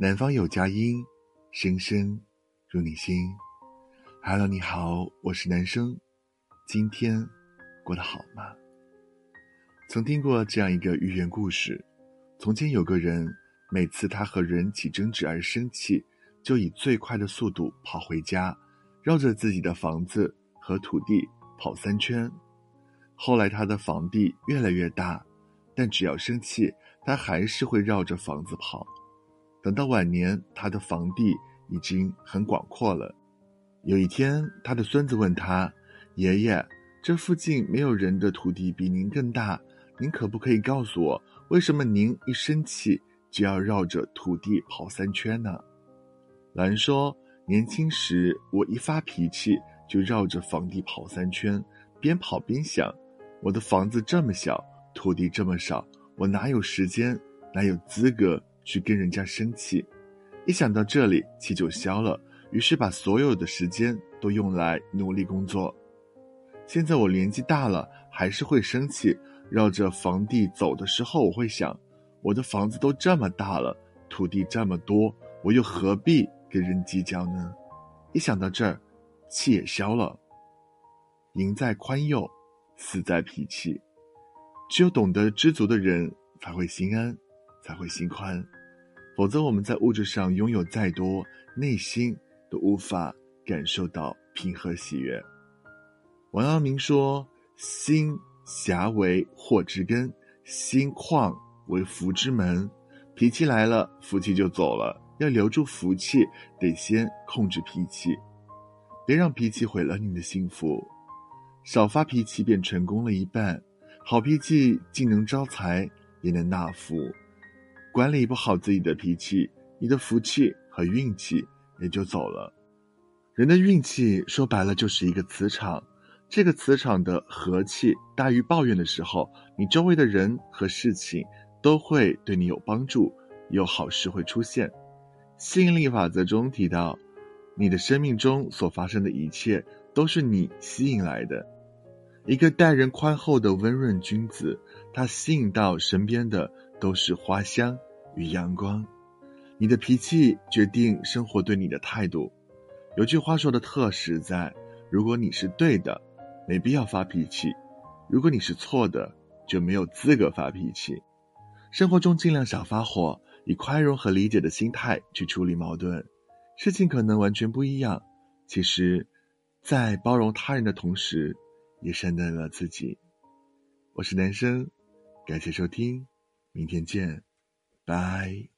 南方有佳音，声声入你心。Hello，你好，我是男生。今天过得好吗？曾听过这样一个寓言故事：从前有个人，每次他和人起争执而生气，就以最快的速度跑回家，绕着自己的房子和土地跑三圈。后来他的房地越来越大，但只要生气，他还是会绕着房子跑。等到晚年，他的房地已经很广阔了。有一天，他的孙子问他：“爷爷，这附近没有人的土地比您更大，您可不可以告诉我，为什么您一生气就要绕着土地跑三圈呢？”老人说：“年轻时我一发脾气就绕着房地跑三圈，边跑边想，我的房子这么小，土地这么少，我哪有时间，哪有资格去跟人家生气？一想到这里，气就消了。”于是把所有的时间都用来努力工作。现在我年纪大了，还是会生气。绕着房地走的时候，我会想：我的房子都这么大了，土地这么多，我又何必跟人计较呢？一想到这儿，气也消了。赢在宽宥，死在脾气。只有懂得知足的人，才会心安，才会心宽。否则，我们在物质上拥有再多，内心。都无法感受到平和喜悦。王阳明说：“心狭为祸之根，心旷为福之门。脾气来了，福气就走了。要留住福气，得先控制脾气，别让脾气毁了你的幸福。少发脾气，便成功了一半。好脾气既能招财，也能纳福。管理不好自己的脾气，你的福气和运气。”也就走了。人的运气说白了就是一个磁场，这个磁场的和气大于抱怨的时候，你周围的人和事情都会对你有帮助，有好事会出现。吸引力法则中提到，你的生命中所发生的一切都是你吸引来的。一个待人宽厚的温润君子，他吸引到身边的都是花香与阳光。你的脾气决定生活对你的态度。有句话说的特实在：如果你是对的，没必要发脾气；如果你是错的，就没有资格发脾气。生活中尽量少发火，以宽容和理解的心态去处理矛盾。事情可能完全不一样，其实，在包容他人的同时，也善待了自己。我是男生，感谢收听，明天见，Bye.